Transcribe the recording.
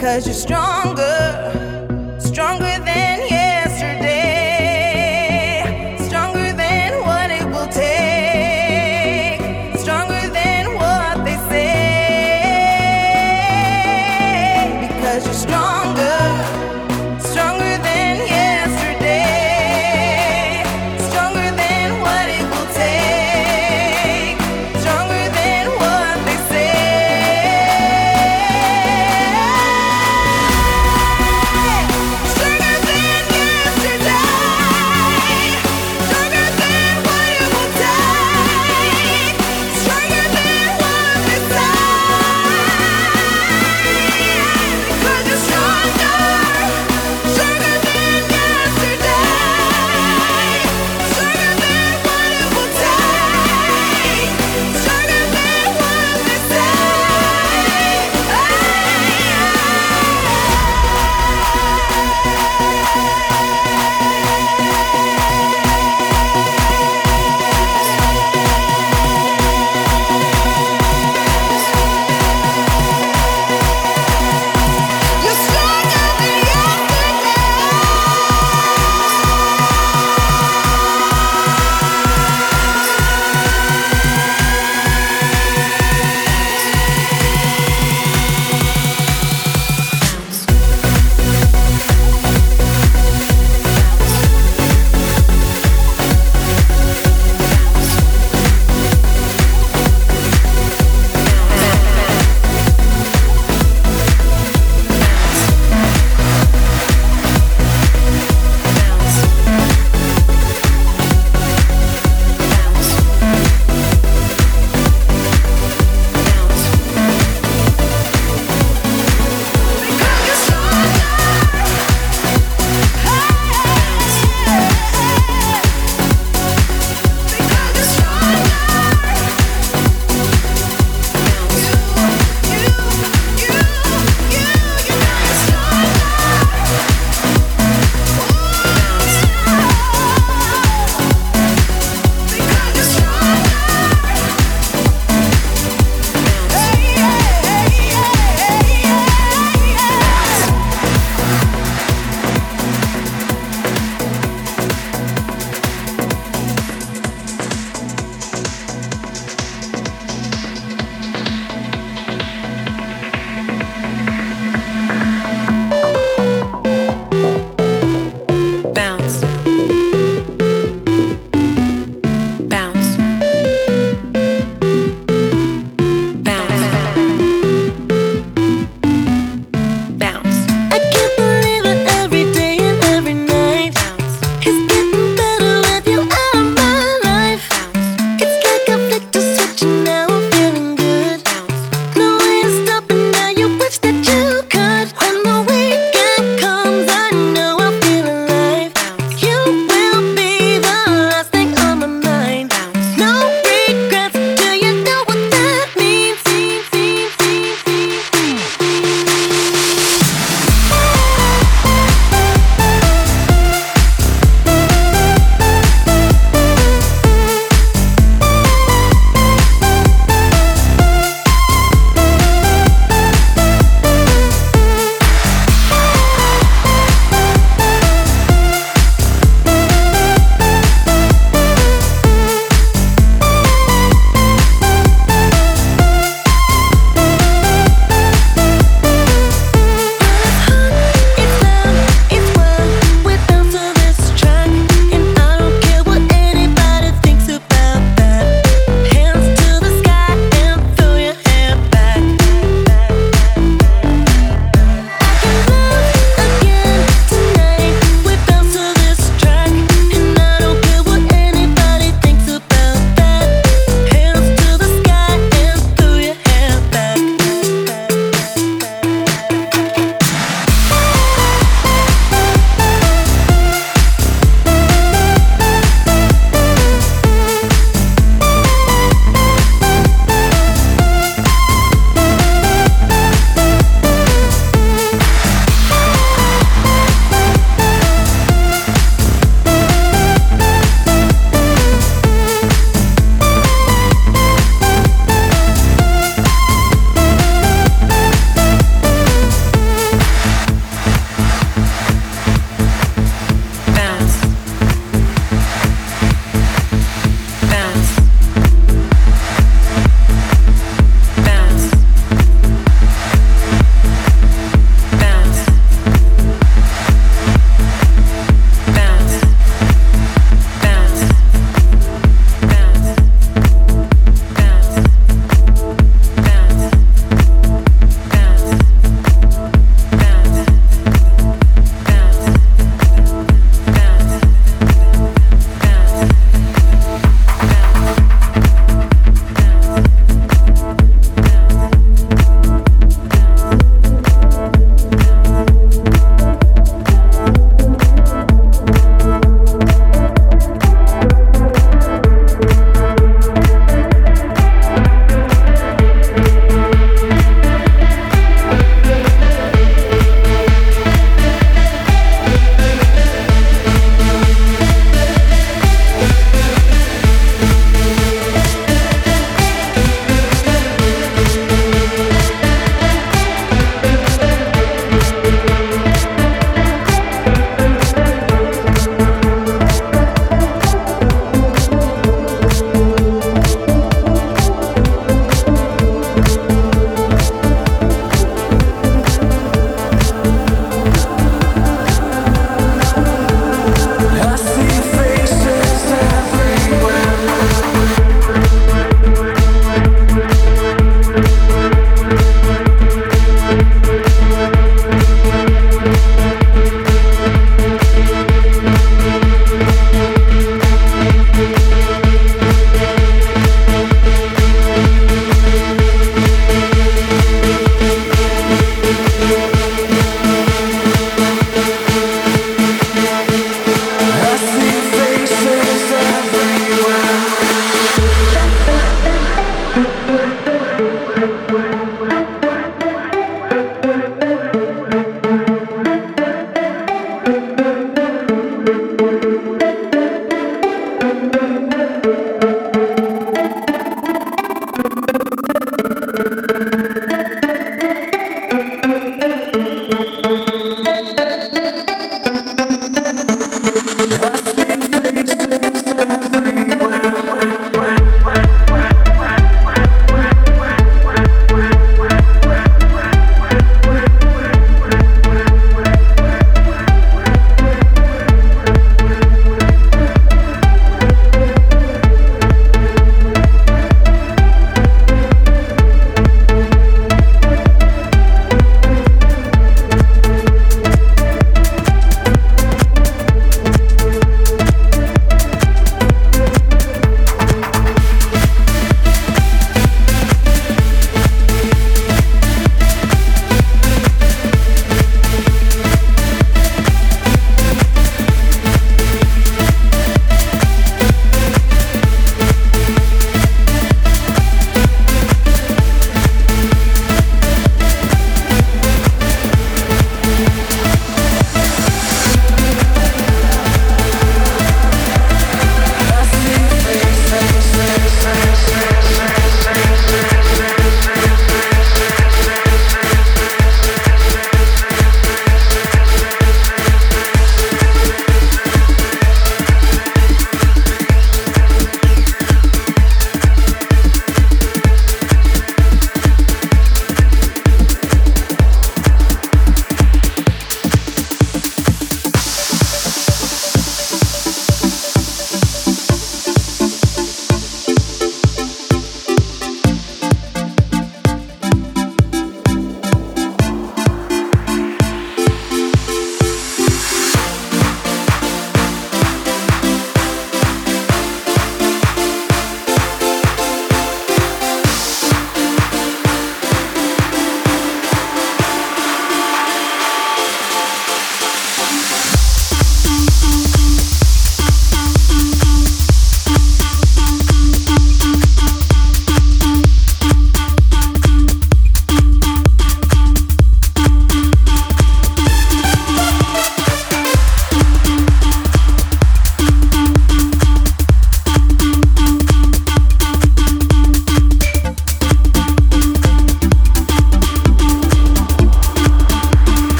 Because you're stronger, stronger than